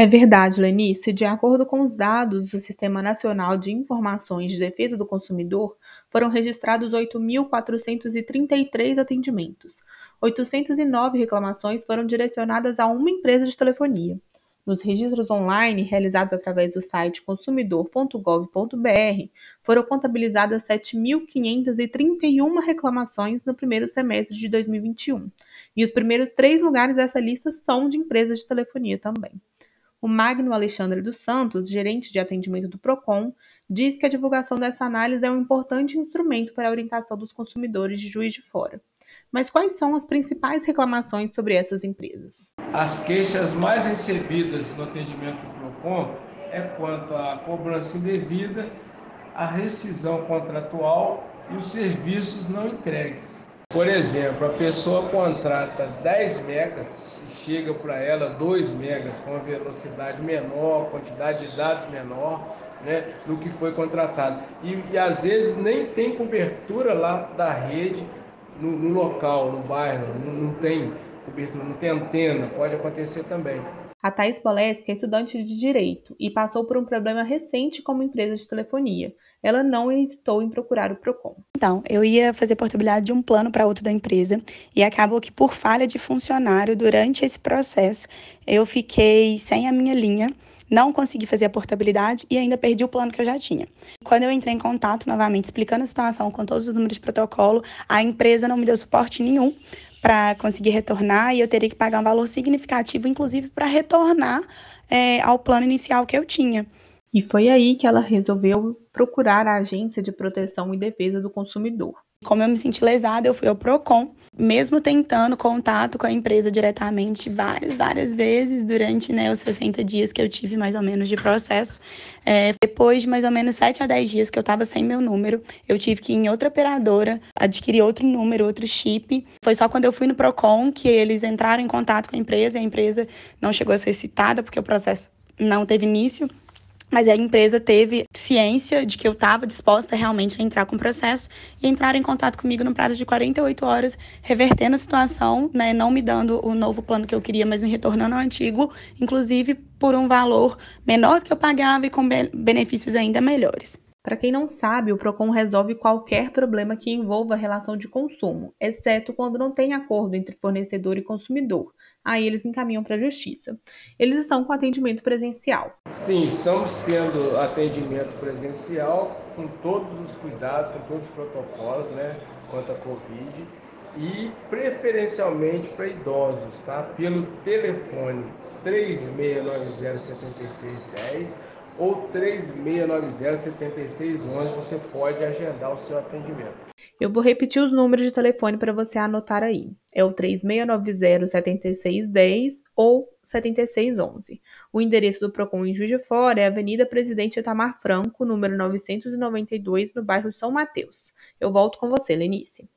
É verdade, Lenice. De acordo com os dados do Sistema Nacional de Informações de Defesa do Consumidor, foram registrados 8.433 atendimentos. 809 reclamações foram direcionadas a uma empresa de telefonia. Nos registros online realizados através do site consumidor.gov.br, foram contabilizadas 7.531 reclamações no primeiro semestre de 2021. E os primeiros três lugares dessa lista são de empresas de telefonia também. O Magno Alexandre dos Santos, gerente de atendimento do PROCON, diz que a divulgação dessa análise é um importante instrumento para a orientação dos consumidores de Juiz de Fora. Mas quais são as principais reclamações sobre essas empresas? As queixas mais recebidas no atendimento do PROCON é quanto à cobrança indevida, a rescisão contratual e os serviços não entregues. Por exemplo, a pessoa contrata 10 megas e chega para ela 2 megas com velocidade menor, quantidade de dados menor, né, do que foi contratado. E, e às vezes nem tem cobertura lá da rede no, no local, no bairro, não, não tem cobertura, não tem antena, pode acontecer também. A Thais Poleski é estudante de Direito e passou por um problema recente como empresa de telefonia. Ela não hesitou em procurar o PROCON. Então, eu ia fazer portabilidade de um plano para outro da empresa e acabou que por falha de funcionário durante esse processo, eu fiquei sem a minha linha não consegui fazer a portabilidade e ainda perdi o plano que eu já tinha. Quando eu entrei em contato novamente, explicando a situação com todos os números de protocolo, a empresa não me deu suporte nenhum para conseguir retornar e eu teria que pagar um valor significativo, inclusive para retornar é, ao plano inicial que eu tinha. E foi aí que ela resolveu procurar a Agência de Proteção e Defesa do Consumidor. Como eu me senti lesada, eu fui ao Procon, mesmo tentando contato com a empresa diretamente várias, várias vezes durante né, os 60 dias que eu tive mais ou menos de processo. É, depois de mais ou menos 7 a 10 dias que eu estava sem meu número, eu tive que ir em outra operadora, adquirir outro número, outro chip. Foi só quando eu fui no Procon que eles entraram em contato com a empresa e a empresa não chegou a ser citada porque o processo não teve início. Mas a empresa teve ciência de que eu estava disposta realmente a entrar com o processo e entraram em contato comigo no prazo de 48 horas, revertendo a situação, né, não me dando o novo plano que eu queria, mas me retornando ao antigo, inclusive por um valor menor do que eu pagava e com benefícios ainda melhores. Para quem não sabe, o Procon resolve qualquer problema que envolva relação de consumo, exceto quando não tem acordo entre fornecedor e consumidor. Aí eles encaminham para a justiça. Eles estão com atendimento presencial. Sim, estamos tendo atendimento presencial com todos os cuidados, com todos os protocolos, né, quanto à Covid e preferencialmente para idosos, tá? Pelo telefone 3690 7610 ou 3690-7611 você pode agendar o seu atendimento. Eu vou repetir os números de telefone para você anotar aí. É o 3690-7610 ou 7611. O endereço do PROCON em Juiz de Fora é Avenida Presidente Itamar Franco, número 992, no bairro São Mateus. Eu volto com você, Lenice.